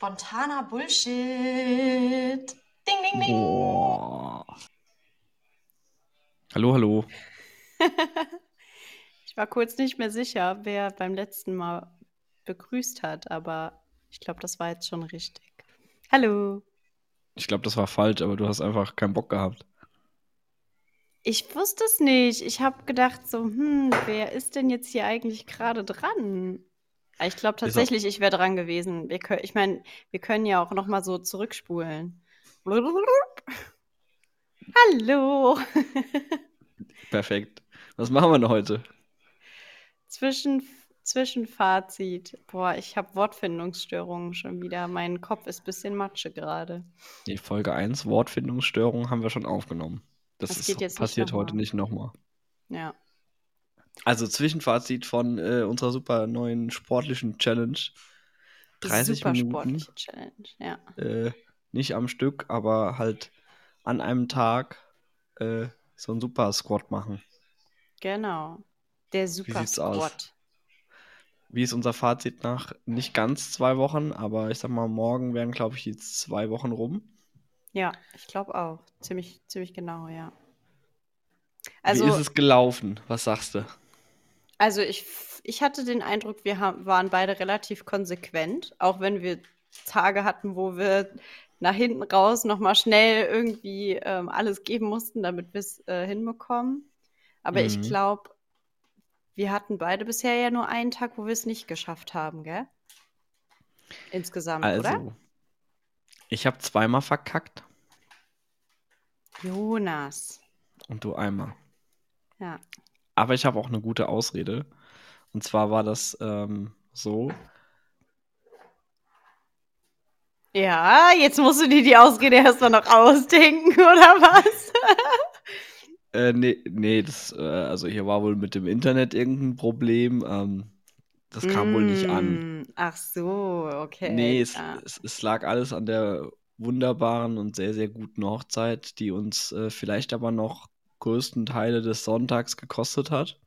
Spontaner Bullshit. Ding, ding, ding. Boah. Hallo, hallo. Ich war kurz nicht mehr sicher, wer beim letzten Mal begrüßt hat, aber ich glaube, das war jetzt schon richtig. Hallo. Ich glaube, das war falsch, aber du hast einfach keinen Bock gehabt. Ich wusste es nicht. Ich habe gedacht so, hm, wer ist denn jetzt hier eigentlich gerade dran? Ich glaube tatsächlich, ich wäre dran gewesen. Wir können, ich meine, wir können ja auch noch mal so zurückspulen. Hallo. Perfekt. Was machen wir denn heute? Zwischen, Zwischenfazit. Boah, ich habe Wortfindungsstörungen schon wieder. Mein Kopf ist ein bisschen Matsche gerade. Die Folge 1, Wortfindungsstörung, haben wir schon aufgenommen. Das, Das ist, nicht passiert noch heute nicht nochmal. Ja. Also Zwischenfazit von äh, unserer super neuen sportlichen Challenge. 30 Super Minuten, sportliche Challenge. Ja. äh, nicht am Stück, aber halt an einem Tag äh, so einen Super Squat machen. Genau. Der Super aus? Squat. Wie ist unser Fazit nach nicht ganz zwei Wochen, aber ich sag mal, morgen wären, glaube ich, jetzt zwei Wochen rum. Ja, ich glaube auch. Ziemlich, ziemlich genau, ja. Wie Also, ist es gelaufen? Was sagst du? Also ich, ich hatte den Eindruck, wir haben, waren beide relativ konsequent, auch wenn wir Tage hatten, wo wir nach hinten raus nochmal schnell irgendwie ähm, alles geben mussten, damit wir es äh, hinbekommen. Aber ich Mhm. glaube, wir hatten beide bisher ja nur einen Tag, wo wir es nicht geschafft haben, gell? Insgesamt, oder? Also, ich habe zweimal verkackt Jonas. und du einmal. Ja. Aber ich habe auch eine gute Ausrede. Und zwar war das ähm, so, Ja, jetzt musst du dir die Ausrede erstmal noch ausdenken, oder was? äh, nee, nee, das, äh, also hier war wohl mit dem Internet irgendein Problem. Ähm, das kam wohl nicht an. Mm, Ach so, okay. Nee, es, ja. es, es lag alles an der wunderbaren und sehr, sehr guten Hochzeit, die uns äh, vielleicht aber noch größten Teile des Sonntags gekostet hat.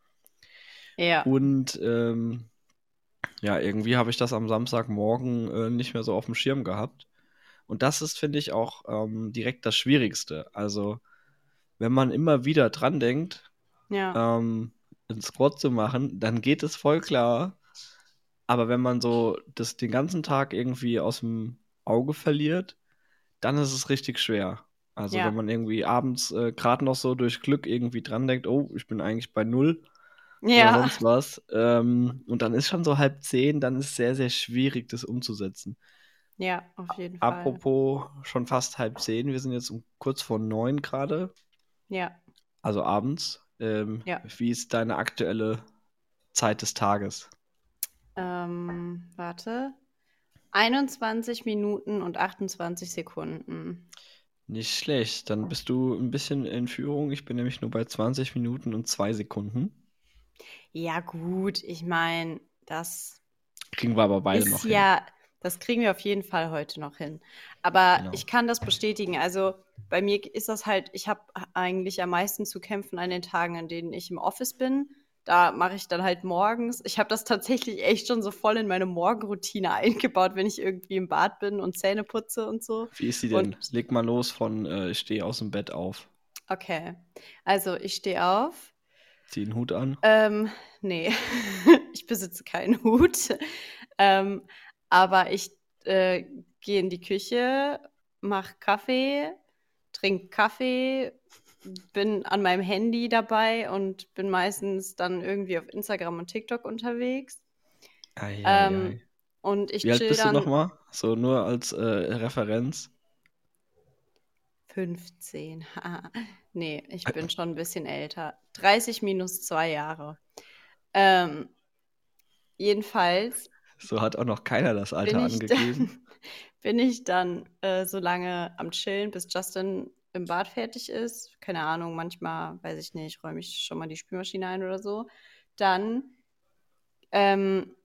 Ja. Und ähm, ja, irgendwie habe ich das am Samstagmorgen äh, nicht mehr so auf dem Schirm gehabt. Und das ist, finde ich, auch ähm, direkt das Schwierigste. Also, wenn man immer wieder dran denkt, Ja. ähm, einen Squat zu machen, dann geht es voll klar. Aber wenn man so das den ganzen Tag irgendwie aus dem Auge verliert, dann ist es richtig schwer. Also Ja. wenn man irgendwie abends äh, gerade noch so durch Glück irgendwie dran denkt, oh, ich bin eigentlich bei null oder Ja. sonst was, ähm, und dann ist schon so halb zehn, dann ist es sehr, sehr schwierig, das umzusetzen. Ja, auf jeden Fall. Apropos schon fast halb zehn, wir sind jetzt um kurz vor neun gerade, Ja. also abends. Ähm, Ja. Wie ist deine aktuelle Zeit des Tages? Ähm, warte. 21 Minuten und 28 Sekunden. Nicht schlecht. Dann bist du ein bisschen in Führung. Ich bin nämlich nur bei 20 Minuten und zwei Sekunden. Ja, gut, ich meine, das Kriegen wir aber beide noch hin. ja, das kriegen wir auf jeden Fall heute noch hin. Aber Genau. ich kann das bestätigen. Also bei mir ist das halt, ich habe eigentlich am meisten zu kämpfen an den Tagen, an denen ich im Office bin. Da mache ich dann halt morgens. Ich habe das tatsächlich echt schon so voll in meine Morgenroutine eingebaut, wenn ich irgendwie im Bad bin und Zähne putze und so. Wie ist die denn? Und- Leg mal los von äh, ich stehe aus dem Bett auf. Okay. Also ich stehe auf. Zieh den Hut an. Ähm, nee, ich besitze keinen Hut. Ähm, aber ich äh, gehe in die Küche, mache Kaffee, trinke Kaffee, bin an meinem Handy dabei und bin meistens dann irgendwie auf Instagram und TikTok unterwegs. Ei, ei, Ähm, ei. Und ich Wie alt bist du dann nochmal? So nur als äh, Referenz. 15. haha. nee, ich bin schon ein bisschen älter. 30 minus zwei Jahre. Ähm, jedenfalls So hat auch noch keiner das Alter bin angegeben. dann, bin ich dann äh, so lange am Chillen, bis Justin im Bad fertig ist. Keine Ahnung, manchmal, weiß ich nicht, räume ich schon mal die Spülmaschine ein oder so. Dann ähm,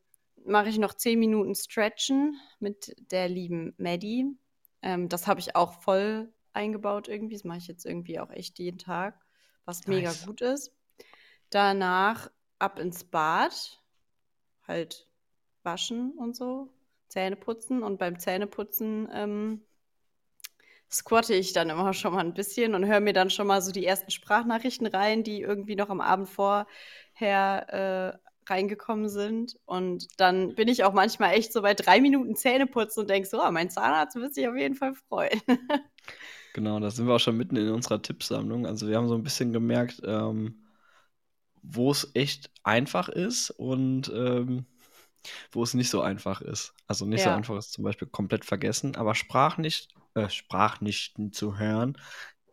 mache ich noch 10 Minuten Stretchen mit der lieben Maddie. Ähm, das habe ich auch voll eingebaut irgendwie. Das mache ich jetzt irgendwie auch echt jeden Tag, was mega Nice. gut ist. Danach ab ins Bad, halt waschen und so. Zähne putzen und beim Zähneputzen ähm, squatte ich dann immer schon mal ein bisschen und höre mir dann schon mal so die ersten Sprachnachrichten rein, die irgendwie noch am Abend vorher äh, reingekommen sind. Und dann bin ich auch manchmal echt so bei drei Minuten Zähneputzen und denke so, oh, mein Zahnarzt wird sich auf jeden Fall freuen. Genau, da sind wir auch schon mitten in unserer Tippsammlung. Also wir haben so ein bisschen gemerkt, ähm, wo es echt einfach ist und ähm, wo es nicht so einfach ist. Also nicht so Ja. einfach ist zum Beispiel komplett vergessen, aber Sprachnicht, äh, Sprachnichten zu hören,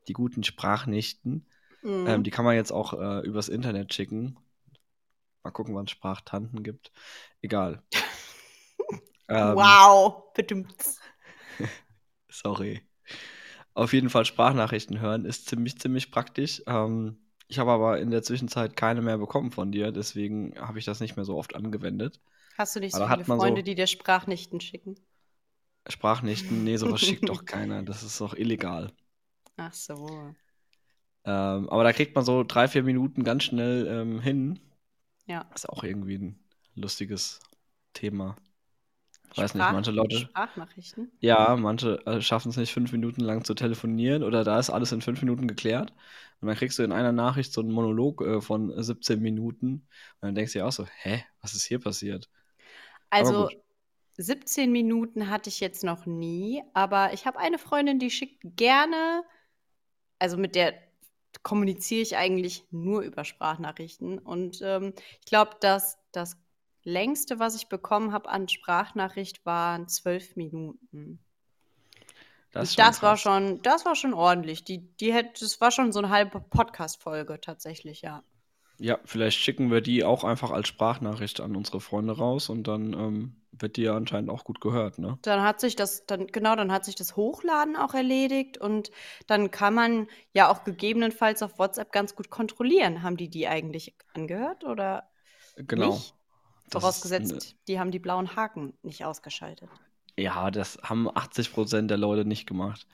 die guten Sprachnichten, Mhm. ähm, die kann man jetzt auch äh, übers Internet schicken. Mal gucken, wann es Sprachtanten gibt. Egal. Ähm, wow, bedummt. Sorry. Auf jeden Fall Sprachnachrichten hören ist ziemlich, ziemlich praktisch. Ähm, ich habe aber in der Zwischenzeit keine mehr bekommen von dir, deswegen habe ich das nicht mehr so oft angewendet. Hast du nicht so Aber viele man so- Freunde, die dir Sprachnichten schicken? Sprachnichten, nee, sowas schickt doch keiner. Das ist doch illegal. Ach so. Ähm, aber da kriegt man so drei, vier Minuten ganz schnell ähm, hin. Ja. Ist auch irgendwie ein lustiges Thema. Weiß nicht, manche Leute. Sprachnachrichten? Ja, manche äh, schaffen es nicht, fünf Minuten lang zu telefonieren oder da ist alles in fünf Minuten geklärt. Und dann kriegst du in einer Nachricht so einen Monolog äh, von 17 Minuten. Und dann denkst du dir auch so, hä, was ist hier passiert? Also. 17 Minuten hatte ich jetzt noch nie, aber ich habe eine Freundin, die schickt gerne, also mit der kommuniziere ich eigentlich nur über Sprachnachrichten. Und ähm, ich glaube, dass das längste, was ich bekommen habe an Sprachnachricht, waren zwölf Minuten. Das, das war schon, das war schon ordentlich. Die, die hätte, das war schon so eine halbe Podcast-Folge tatsächlich, ja. Ja, vielleicht schicken wir die auch einfach als Sprachnachricht an unsere Freunde raus und dann ähm, wird die ja anscheinend auch gut gehört, ne? Dann hat sich das, dann, genau, dann hat sich das Hochladen auch erledigt und dann kann man ja auch gegebenenfalls auf WhatsApp ganz gut kontrollieren. Haben die die eigentlich angehört oder Genau. nicht? Vorausgesetzt, ist die haben die blauen Haken nicht ausgeschaltet. Ja, das haben 80% der Leute nicht gemacht.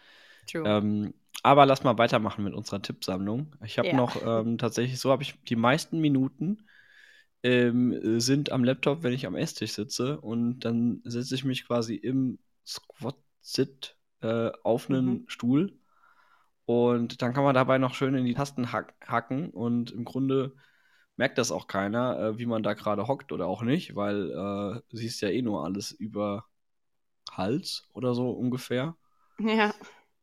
True. Ähm, aber lass mal weitermachen mit unserer Tippsammlung. Ich habe Ja. noch ähm, tatsächlich, so habe ich die meisten Minuten ähm, äh, sind am Laptop, wenn ich am Esstisch sitze und dann setze ich mich quasi im Squat-Sit äh, auf einen Mhm. Stuhl und dann kann man dabei noch schön in die Tasten hack hacken und im Grunde merkt das auch keiner, äh, wie man da gerade hockt oder auch nicht, weil äh, du siehst ja eh nur alles über Hals oder so ungefähr. ja.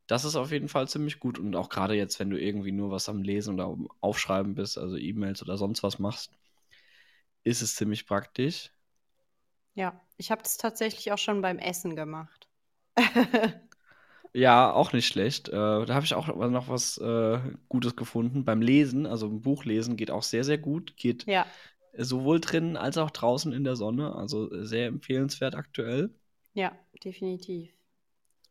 Das ist auf jeden Fall ziemlich gut. Und auch gerade jetzt, wenn du irgendwie nur was am Lesen oder Aufschreiben bist, also E-Mails oder sonst was machst, ist es ziemlich praktisch. Ja, ich habe das tatsächlich auch schon beim Essen gemacht. Ja, auch nicht schlecht. Äh, da habe ich auch noch was äh, Gutes gefunden. Beim Lesen, also ein Buch lesen, geht auch sehr, sehr gut. Geht ja, sowohl drinnen als auch draußen in der Sonne. Also sehr empfehlenswert aktuell. ja, definitiv.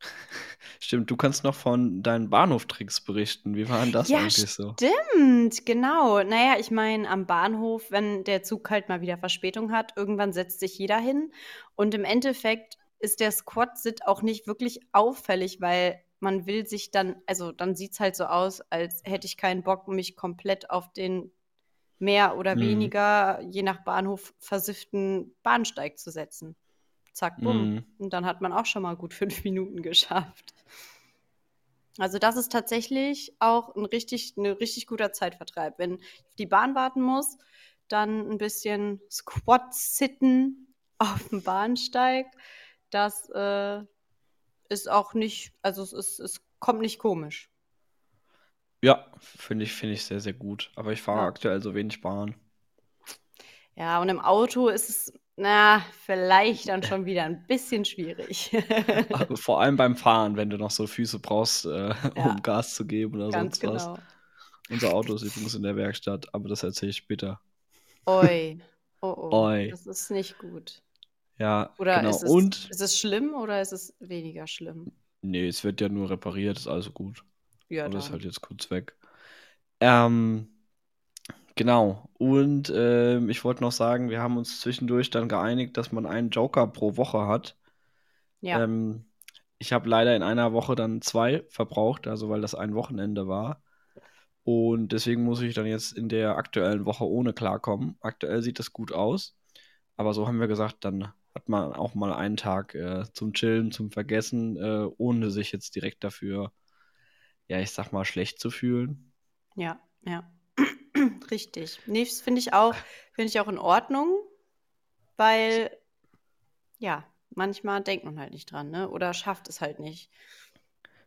Stimmt, du kannst noch von deinen Bahnhoftricks berichten. Wie war denn das Ja, eigentlich so? Stimmt, genau. Naja, ich meine, am Bahnhof, wenn der Zug halt mal wieder Verspätung hat, irgendwann setzt sich jeder hin. Und im Endeffekt ist der Squat-Sit auch nicht wirklich auffällig, weil man will sich dann, also dann sieht es halt so aus, als hätte ich keinen Bock, mich komplett auf den mehr oder Mhm. weniger, je nach Bahnhof, versifften Bahnsteig zu setzen. Zack, bumm. Mhm. Und dann hat man auch schon mal gut fünf Minuten geschafft. Also das ist tatsächlich auch ein richtig, ein richtig guter Zeitvertreib. Wenn ich auf die Bahn warten muss, dann ein bisschen Squat-Sitten auf dem Bahnsteig. Das äh, ist auch nicht, also es, ist, es kommt nicht komisch. Ja, finde ich, finde ich sehr, sehr gut. Aber ich fahre Ja. aktuell so wenig Bahn. Ja, und im Auto ist es, na, vielleicht dann schon wieder ein bisschen schwierig. Also Vor allem beim Fahren, wenn du noch so Füße brauchst, äh, Ja. um Gas zu geben oder Ganz sonst was. genau. Unser Auto ist übrigens in der Werkstatt, aber das erzähle ich später. Oi. Oh, oh. Oi. Das ist nicht gut. Ja, Oder genau. ist, es, Und, ist es schlimm oder ist es weniger schlimm? nee, es wird ja nur repariert, ist also gut. Ja, Aber das ist dann. halt jetzt kurz weg. Ähm, genau. Und ähm, ich wollte noch sagen, wir haben uns zwischendurch dann geeinigt, dass man einen Joker pro Woche hat. Ja. Ähm, ich habe leider in einer Woche dann zwei verbraucht, also weil das ein Wochenende war. Und deswegen muss ich dann jetzt in der aktuellen Woche ohne klarkommen. Aktuell sieht das gut aus. Aber so haben wir gesagt, dann hat man auch mal einen Tag äh, zum Chillen, zum Vergessen, äh, ohne sich jetzt direkt dafür, ja, ich sag mal, schlecht zu fühlen. Ja, ja. Richtig. Nee, das finde ich auch, finde ich auch in Ordnung, weil ja, manchmal denkt man halt nicht dran, ne? Oder schafft es halt nicht.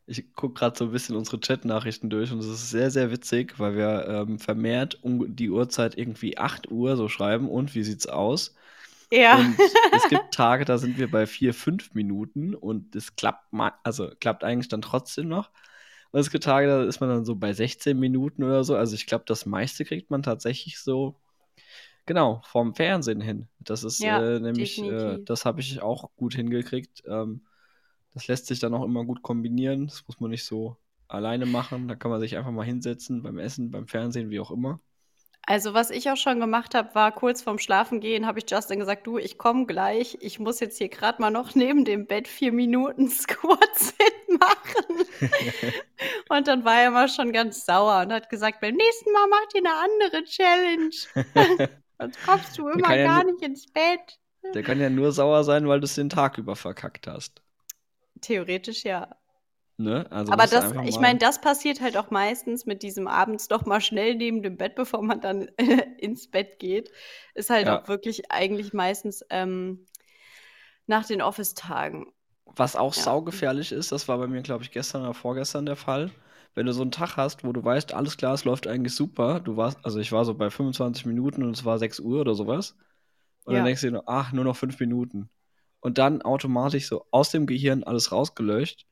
Ich gucke gerade so ein bisschen unsere Chat-Nachrichten durch und es ist sehr, sehr witzig, weil wir ähm, vermehrt um die Uhrzeit irgendwie 8 Uhr so schreiben und wie sieht's aus? Ja. Und es gibt Tage, da sind wir bei 4, 5 Minuten und es klappt also klappt eigentlich dann trotzdem noch. Und es gibt Tage, da ist man dann so bei 16 Minuten oder so. Also ich glaube, das meiste kriegt man tatsächlich so, genau, vom Fernsehen hin. Das ist Ja, äh, nämlich, äh, das habe ich auch gut hingekriegt. Ähm, das lässt sich dann auch immer gut kombinieren. Das muss man nicht so alleine machen. Da kann man sich einfach mal hinsetzen beim Essen, beim Fernsehen, wie auch immer. Also, was ich auch schon gemacht habe, war kurz vorm Schlafengehen, habe ich Justin gesagt, du, ich komme gleich. Ich muss jetzt hier gerade mal noch neben dem Bett vier Minuten Squat-Sit machen. und dann war er mal schon ganz sauer und hat gesagt, beim nächsten Mal macht ihr eine andere Challenge. Sonst kommst du immer ja gar nicht ins Bett. Der kann ja nur sauer sein, weil du es den Tag über verkackt hast. Theoretisch ja. Ne? Also Aber das, ich meine, das passiert halt auch meistens mit diesem abends doch mal schnell neben dem Bett, bevor man dann ins Bett geht. Ist halt Ja. auch wirklich eigentlich meistens ähm, nach den Office-Tagen. Was auch Ja. saugefährlich ist, das war bei mir, glaube ich, gestern oder vorgestern der Fall. Wenn du so einen Tag hast, wo du weißt, alles klar, es läuft eigentlich super, du warst, also ich war so bei 25 Minuten und es war 6 Uhr oder sowas. Und Ja. dann denkst du dir, nur, ach, nur noch 5 Minuten. Und dann automatisch so aus dem Gehirn alles rausgelöscht.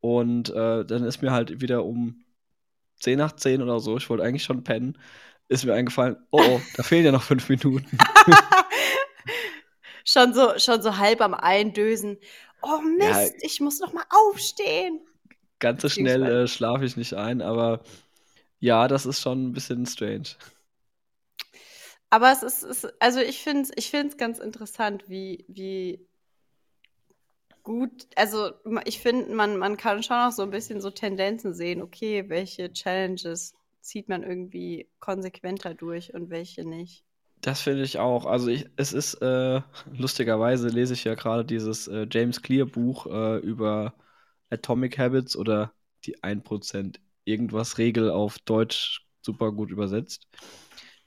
Und äh, dann ist mir halt wieder um 10 nach 10 oder so, ich wollte eigentlich schon pennen, ist mir eingefallen, oh, oh, da fehlen ja noch 5 Minuten. schon, so, schon so halb am Eindösen. Oh Mist, Ja. ich muss noch mal aufstehen. Ganz so schnell äh, schlafe ich nicht ein, aber ja, das ist schon ein bisschen strange. Aber es ist, es, also ich finde es ich find's ganz interessant, wie, wie gut, also ich finde, man, man kann schon auch so ein bisschen so Tendenzen sehen, okay, welche Challenges zieht man irgendwie konsequenter durch und welche nicht. Das finde ich auch. Also ich, es ist, äh, lustigerweise lese ich ja gerade dieses äh, James Clear Buch äh, über Atomic Habits oder die 1% irgendwas Regel auf Deutsch super gut übersetzt.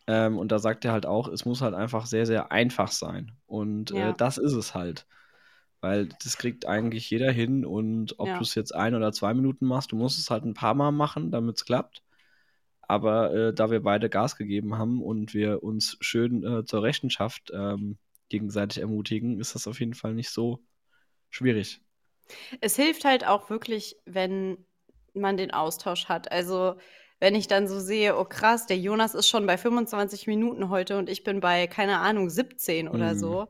Ähm, und da sagt er halt auch, es muss halt einfach sehr, sehr einfach sein. Und Ja. äh, das ist es halt. Weil das kriegt eigentlich jeder hin und ob Ja. du es jetzt ein oder zwei Minuten machst, du musst es halt ein paar Mal machen, damit es klappt. Aber äh, da wir beide Gas gegeben haben und wir uns schön äh, zur Rechenschaft ähm, gegenseitig ermutigen, ist das auf jeden Fall nicht so schwierig. Es hilft halt auch wirklich, wenn man den Austausch hat. Also, wenn ich dann so sehe, oh krass, der Jonas ist schon bei 25 Minuten heute und ich bin bei, keine Ahnung, 17 oder Mhm. so,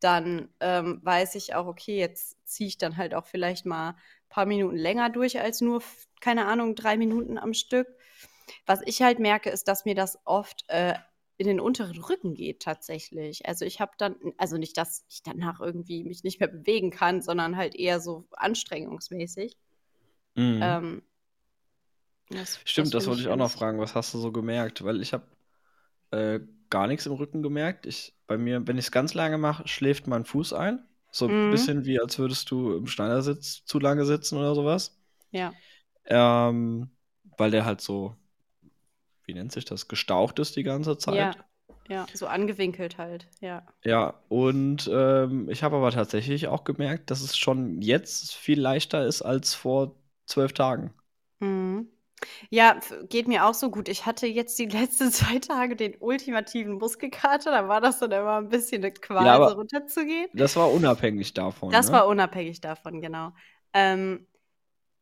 dann ähm, weiß ich auch, okay, jetzt ziehe ich dann halt auch vielleicht mal ein paar Minuten länger durch als nur, keine Ahnung, drei Minuten am Stück. Was ich halt merke, ist, dass mir das oft äh, in den unteren Rücken geht tatsächlich. Also ich habe dann, also nicht, dass ich danach irgendwie mich nicht mehr bewegen kann, sondern halt eher so anstrengungsmäßig. Mhm. Ähm, das, Stimmt, das, find wollte ich auch noch fragen. Was hast du so gemerkt? Weil ich habe äh, gar nichts im Rücken gemerkt. Ich, bei mir, wenn ich es ganz lange mache, schläft mein Fuß ein. So ein Mhm. bisschen wie, als würdest du im Schneidersitz zu lange sitzen oder sowas. Ja, Ähm, weil der halt so, wie nennt sich das, gestaucht ist die ganze Zeit. ja, ja, so angewinkelt halt, ja. Ja, und ähm, ich habe aber tatsächlich auch gemerkt, dass es schon jetzt viel leichter ist als vor zwölf Tagen. Mhm. Ja, f- geht mir auch so gut. Ich hatte jetzt die letzten zwei Tage den ultimativen Muskelkater. Da war das dann immer ein bisschen eine Qual, Ja, aber- so runterzugehen. Das war unabhängig davon. Das ne? war unabhängig davon, genau. Ähm,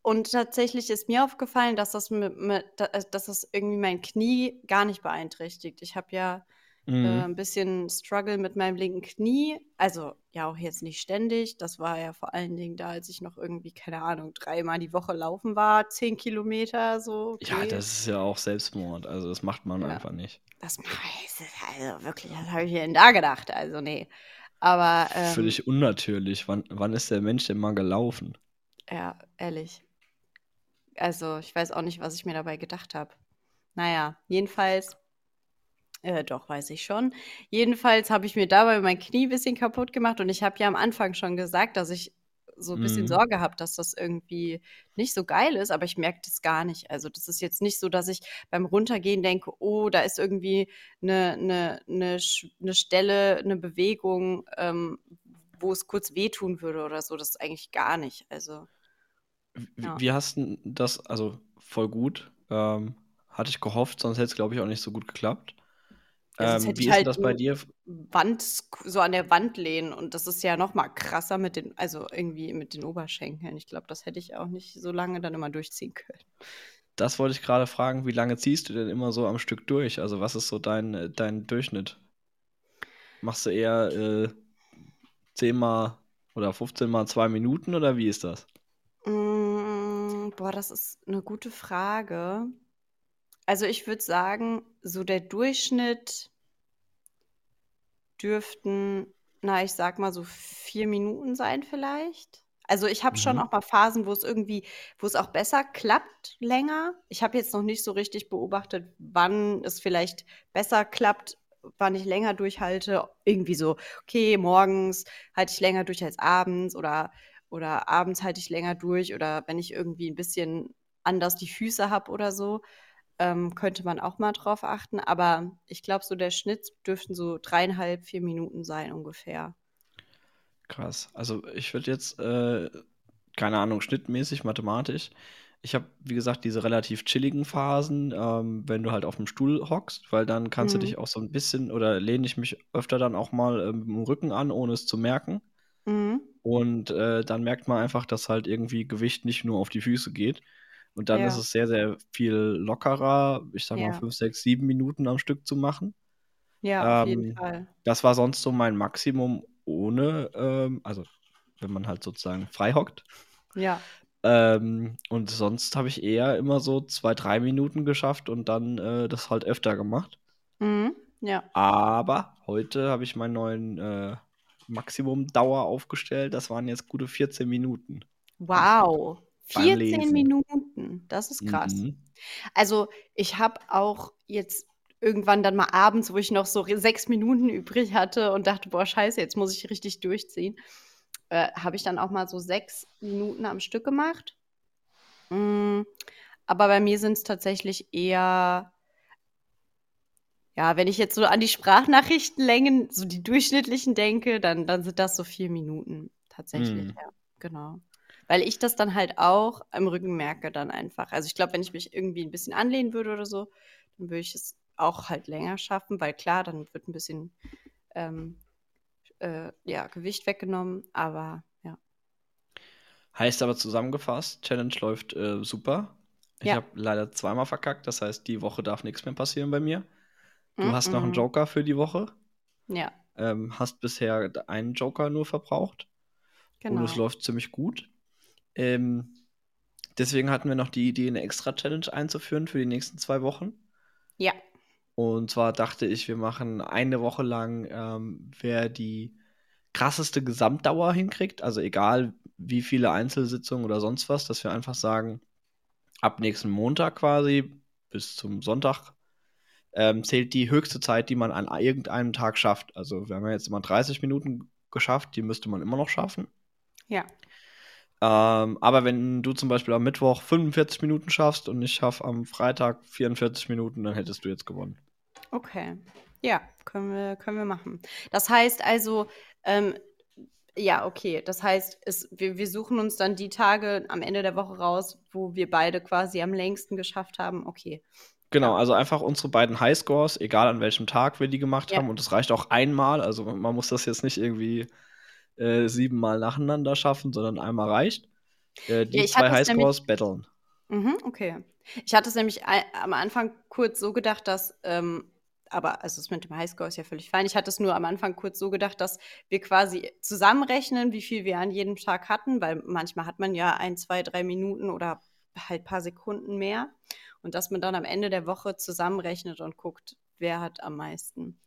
und tatsächlich ist mir aufgefallen, dass das, mit, mit, da- äh, dass das irgendwie mein Knie gar nicht beeinträchtigt. Ich habe ja Mhm. äh, ein bisschen Struggle mit meinem linken Knie. Also ja auch jetzt nicht ständig. Das war ja vor allen Dingen da, als ich noch irgendwie, keine Ahnung, dreimal die Woche laufen war, zehn Kilometer so. Ja, okay. das ist ja auch Selbstmord. Also das macht man Ja. einfach nicht. Das das ist also wirklich, was habe ich denn da gedacht? Also nee. Aber ähm, Völlig unnatürlich. Wann, wann ist der Mensch denn mal gelaufen? Ja, ehrlich. Also, ich weiß auch nicht, was ich mir dabei gedacht habe. Naja, jedenfalls Äh, doch, weiß ich schon. Jedenfalls habe ich mir dabei mein Knie ein bisschen kaputt gemacht und ich habe ja am Anfang schon gesagt, dass ich so ein bisschen Mhm. Sorge habe, dass das irgendwie nicht so geil ist, aber ich merke das gar nicht. Also das ist jetzt nicht so, dass ich beim Runtergehen denke, oh, da ist irgendwie eine, eine, eine, eine Stelle, eine Bewegung, ähm, wo es kurz wehtun würde oder so. Das ist eigentlich gar nicht. Also, Wie, ja. wie hast du das, also voll gut, ähm, hatte ich gehofft, sonst hätte es, glaube ich, auch nicht so gut geklappt. Ja, Ähm, hätte wie ich ist halt das bei dir? Wand, so an der Wand lehnen und das ist ja noch mal krasser mit den, also irgendwie mit den Oberschenkeln. Ich glaube, das hätte ich auch nicht so lange dann immer durchziehen können. Das wollte ich gerade fragen, wie lange ziehst du denn immer so am Stück durch? Also was ist so dein, äh, dein Durchschnitt? Machst du eher äh, 10 mal oder 15 mal 2 Minuten oder wie ist das? Mm, boah, das ist eine gute Frage. Also ich würde sagen, so der Durchschnitt dürften, na, ich sag mal so vier Minuten sein vielleicht. Also ich habe schon Mhm. auch mal Phasen, wo es irgendwie, wo es auch besser klappt länger. Ich habe jetzt noch nicht so richtig beobachtet, wann es vielleicht besser klappt, wann ich länger durchhalte. Irgendwie so, okay, morgens halte ich länger durch als abends oder, oder abends halte ich länger durch oder wenn ich irgendwie ein bisschen anders die Füße habe oder so ähm, könnte man auch mal drauf achten. Aber ich glaube, so der Schnitt dürften so dreieinhalb, vier Minuten sein ungefähr. Krass. Also ich würde jetzt, äh, keine Ahnung, schnittmäßig, mathematisch. Ich habe, wie gesagt, diese relativ chilligen Phasen, ähm, wenn du halt auf dem Stuhl hockst, weil dann kannst du Mhm. dich auch so ein bisschen oder lehne ich mich öfter dann auch mal äh, mit dem Rücken an, ohne es zu merken. Mhm. Und äh, dann merkt man einfach, dass halt irgendwie Gewicht nicht nur auf die Füße geht. Und dann ist Ja, es sehr, sehr viel lockerer, ich sag mal ja, 5, 6, 7 Minuten am Stück zu machen. ja, auf jeden Ähm, Fall. das war sonst so mein Maximum ohne, ähm, also wenn man halt sozusagen frei hockt. Ja. Ähm, und sonst habe ich eher immer so zwei, drei Minuten geschafft und dann äh, das halt öfter gemacht. Mhm. Ja. Aber heute habe ich meinen neuen äh, Maximum-Dauer aufgestellt. Das waren jetzt gute 14 Minuten Wow. beim 14 Lesen. Das ist krass. Mhm. Also, ich habe auch jetzt irgendwann dann mal abends, wo ich noch so sechs Minuten übrig hatte und dachte, boah, scheiße, jetzt muss ich richtig durchziehen, äh, habe ich dann auch mal so sechs Minuten am Stück gemacht. Mm, aber bei mir sind es tatsächlich eher, ja, wenn ich jetzt so an die Sprachnachrichtenlängen, so die durchschnittlichen denke, dann, dann sind das so vier Minuten tatsächlich, Mhm. ja, genau. Weil ich das dann halt auch am Rücken merke dann einfach. Also ich glaube, wenn ich mich irgendwie ein bisschen anlehnen würde oder so, dann würde ich es auch halt länger schaffen, weil klar, dann wird ein bisschen ähm, äh, ja, Gewicht weggenommen, aber ja. Heißt aber zusammengefasst, Challenge läuft äh, super. Ich Ja. habe leider zweimal verkackt, das heißt, die Woche darf nichts mehr passieren bei mir. Du Mm hast noch einen -mm. Joker für die Woche. Ja, Ähm, hast bisher einen Joker nur verbraucht. Und es genau. läuft ziemlich gut. Ähm, deswegen hatten wir noch die Idee, eine Extra-Challenge einzuführen für die nächsten zwei Wochen. Ja. Und zwar dachte ich, wir machen eine Woche lang, ähm, wer die krasseste Gesamtdauer hinkriegt. Also egal wie viele Einzelsitzungen oder sonst was, dass wir einfach sagen, ab nächsten Montag quasi bis zum Sonntag ähm, zählt die höchste Zeit, die man an irgendeinem Tag schafft. Also wir haben ja jetzt immer 30 Minuten geschafft, die müsste man immer noch schaffen. Ja. Ähm, aber wenn du zum Beispiel am Mittwoch 45 Minuten schaffst und ich schaffe am Freitag 44 Minuten, dann hättest du jetzt gewonnen. Okay. Ja, können wir, können wir machen. Das heißt also, ähm, ja, okay. Das heißt, es, wir, wir suchen uns dann die Tage am Ende der Woche raus, wo wir beide quasi am längsten geschafft haben. Okay. Genau, also einfach unsere beiden Highscores, egal an welchem Tag wir die gemacht Ja. haben. Und es reicht auch einmal. Also man muss das jetzt nicht irgendwie äh, siebenmal nacheinander schaffen, sondern einmal reicht. Äh, die Ja, zwei es. Highscores battlen. Mhm, okay. Ich hatte es nämlich am Anfang kurz so gedacht, dass, ähm, aber also das mit dem Highscore ist ja völlig fein. Ich hatte es nur am Anfang kurz so gedacht, dass wir quasi zusammenrechnen, wie viel wir an jedem Tag hatten, weil manchmal hat man ja ein, zwei, drei Minuten oder halt ein paar Sekunden mehr. Und dass man dann am Ende der Woche zusammenrechnet und guckt, wer hat am meisten.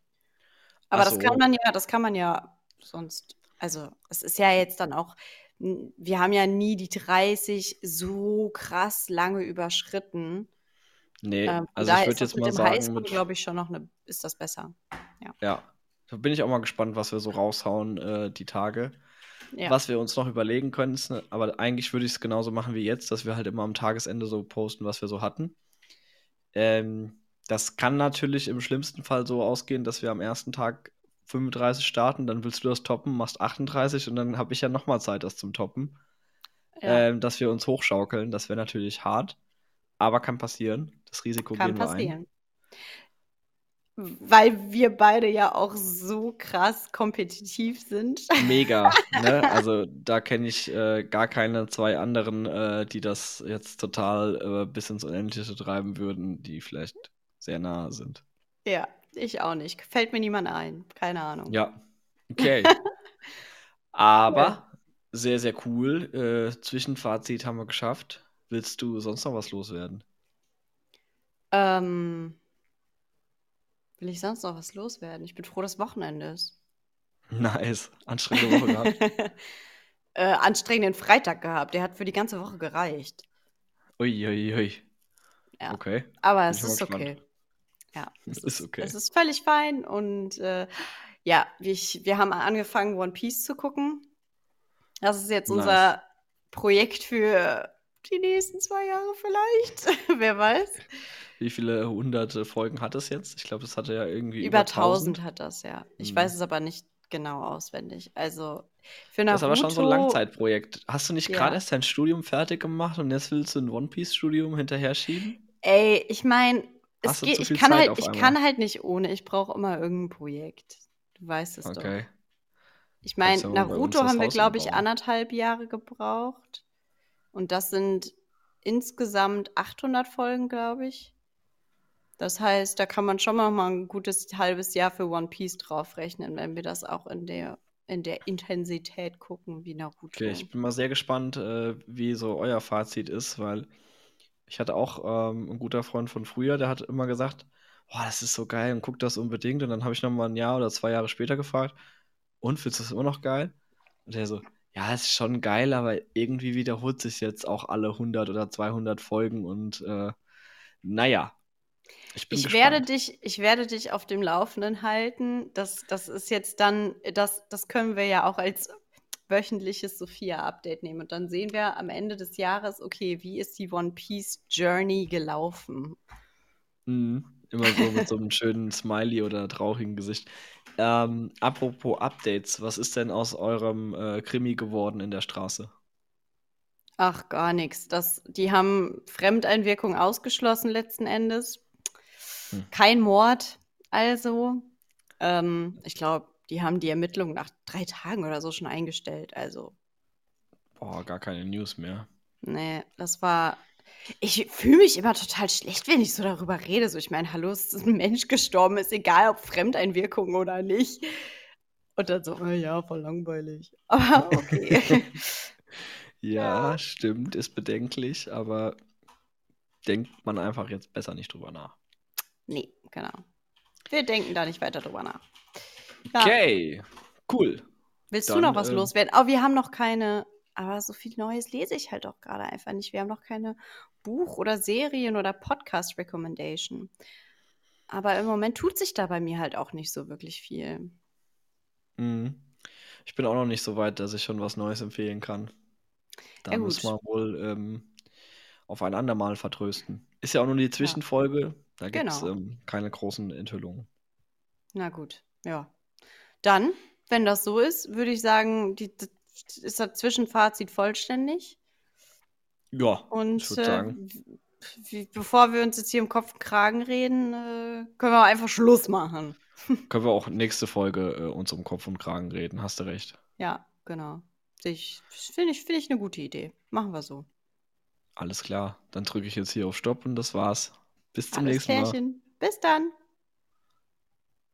Aber Ach das kann so. man ja, das kann man ja sonst, also es ist ja jetzt dann auch, wir haben ja nie die 30 so krass lange überschritten. Nee, Ähm, also ich würde jetzt mal sagen, Highschool, mit, glaube ich, schon noch eine, ist das besser. ja, da bin ich auch mal gespannt, was wir so raushauen, äh, die Tage. Ja. Was wir uns noch überlegen können, ist, ne, aber eigentlich würde ich es genauso machen wie jetzt, dass wir halt immer am Tagesende so posten, was wir so hatten. Ähm, das kann natürlich im schlimmsten Fall so ausgehen, dass wir am ersten Tag 35 starten, dann willst du das toppen, machst 38 und dann habe ich ja nochmal Zeit, das zum Toppen. ja. Ähm, dass wir uns hochschaukeln, das wäre natürlich hart, aber kann passieren. Das Risiko Kann gehen wir ein. passieren. Weil wir beide ja auch so krass kompetitiv sind. Mega, ne? Also da kenne ich äh, gar keine zwei anderen, äh, die das jetzt total äh, bis ins Unendliche treiben würden, die vielleicht sehr nahe sind. Ja, ich auch nicht. Fällt mir niemand ein. Keine Ahnung. Ja, okay. Aber sehr, sehr cool. Äh, Zwischenfazit haben wir geschafft. Willst du sonst noch was loswerden? Ähm, will ich sonst noch was loswerden? Ich bin froh, dass Wochenende ist. Nice. Anstrengende Woche gehabt. äh, anstrengenden Freitag gehabt. Der hat für die ganze Woche gereicht. Ui, ui, ui. Ja. Okay. Aber es ist okay. Ja, es Ist okay. Es ist völlig fein und äh, ja, ich, wir haben angefangen, One Piece zu gucken. Das ist jetzt Nice. unser Projekt für die nächsten zwei Jahre vielleicht. Wer weiß. Wie viele hunderte Folgen hat es jetzt? Ich glaube, es hatte ja irgendwie Über über 1000. 1000 hat das, ja. Ich Mhm. weiß es aber nicht genau auswendig. Also für Das ist aber schon so ein Naruto- Langzeitprojekt. Hast du nicht Ja. gerade erst dein Studium fertig gemacht und jetzt willst du ein One Piece Studium hinterher schieben? Ey, ich meine, es geht, ich kann Zeit halt, ich kann halt nicht ohne. Ich brauche immer irgendein Projekt. Du weißt es doch. Okay. Ich meine, uns Naruto haben wir, glaube ich, anderthalb Jahre gebraucht. Und das sind insgesamt 800 Folgen, glaube ich. Das heißt, da kann man schon mal mal ein gutes halbes Jahr für One Piece draufrechnen, wenn wir das auch in der, in der Intensität gucken wie Naruto. Okay, ich bin mal sehr gespannt, äh, wie so euer Fazit ist, weil ich hatte auch ähm, ein guter Freund von früher, der hat immer gesagt, boah, das ist so geil und guck das unbedingt. Und dann habe ich noch mal ein Jahr oder zwei Jahre später gefragt, und findest du das immer noch geil? Und der so, ja, es ist schon geil, aber irgendwie wiederholt sich jetzt auch alle 100 oder 200 Folgen und äh, naja, ich bin Ich gespannt. werde dich, ich werde dich auf dem Laufenden halten. Das, das ist jetzt dann, das, das können wir ja auch als wöchentliches Sophia-Update nehmen. Und dann sehen wir am Ende des Jahres, okay, wie ist die One Piece Journey gelaufen? Mhm. Immer so mit so einem schönen Smiley oder traurigen Gesicht. Ähm, apropos Updates, was ist denn aus eurem äh, Krimi geworden in der Straße? Ach, gar nichts. Das, die haben Fremdeinwirkung ausgeschlossen letzten Endes. Hm. Kein Mord, also. Ähm, ich glaube, die haben die Ermittlungen nach drei Tagen oder so schon eingestellt. Also, Boah, gar keine News mehr. Nee, das war. Ich fühle mich immer total schlecht, wenn ich so darüber rede. So, ich meine, hallo, es ist ein Mensch gestorben, ist egal, ob Fremdeinwirkung oder nicht. Und dann so, äh, ja, voll langweilig. Aber okay. Ja, stimmt, ist bedenklich, aber denkt man einfach jetzt besser nicht drüber nach. nee, genau. Wir denken da nicht weiter drüber nach. Ja. Okay, cool. Willst du dann, noch was ähm, loswerden? Oh, wir haben noch keine. Aber so viel Neues lese ich halt auch gerade einfach nicht. Wir haben noch keine Buch- oder Serien- oder Podcast-Recommendation. Aber im Moment tut sich da bei mir halt auch nicht so wirklich viel. Mhm. Ich bin auch noch nicht so weit, dass ich schon was Neues empfehlen kann. Da Ja, gut. wir wohl ähm, auf ein andermal vertrösten. Ist ja auch nur die Zwischenfolge, da gibt es Genau. ähm, keine großen Enthüllungen. Na gut, ja. Dann, wenn das so ist, würde ich sagen, die, ist das Zwischenfazit vollständig. Ja, Und ich würde äh, sagen, wie, bevor wir uns jetzt hier im Kopf und Kragen reden, äh, können wir einfach Schluss machen. können wir auch nächste Folge äh, uns um Kopf und Kragen reden, hast du recht. Ja, genau. Ich, Finde ich, find ich eine gute Idee. Machen wir so. Alles klar, dann drücke ich jetzt hier auf Stopp und das war's. Bis zum Alles nächsten Mal. klärchen. Bis dann.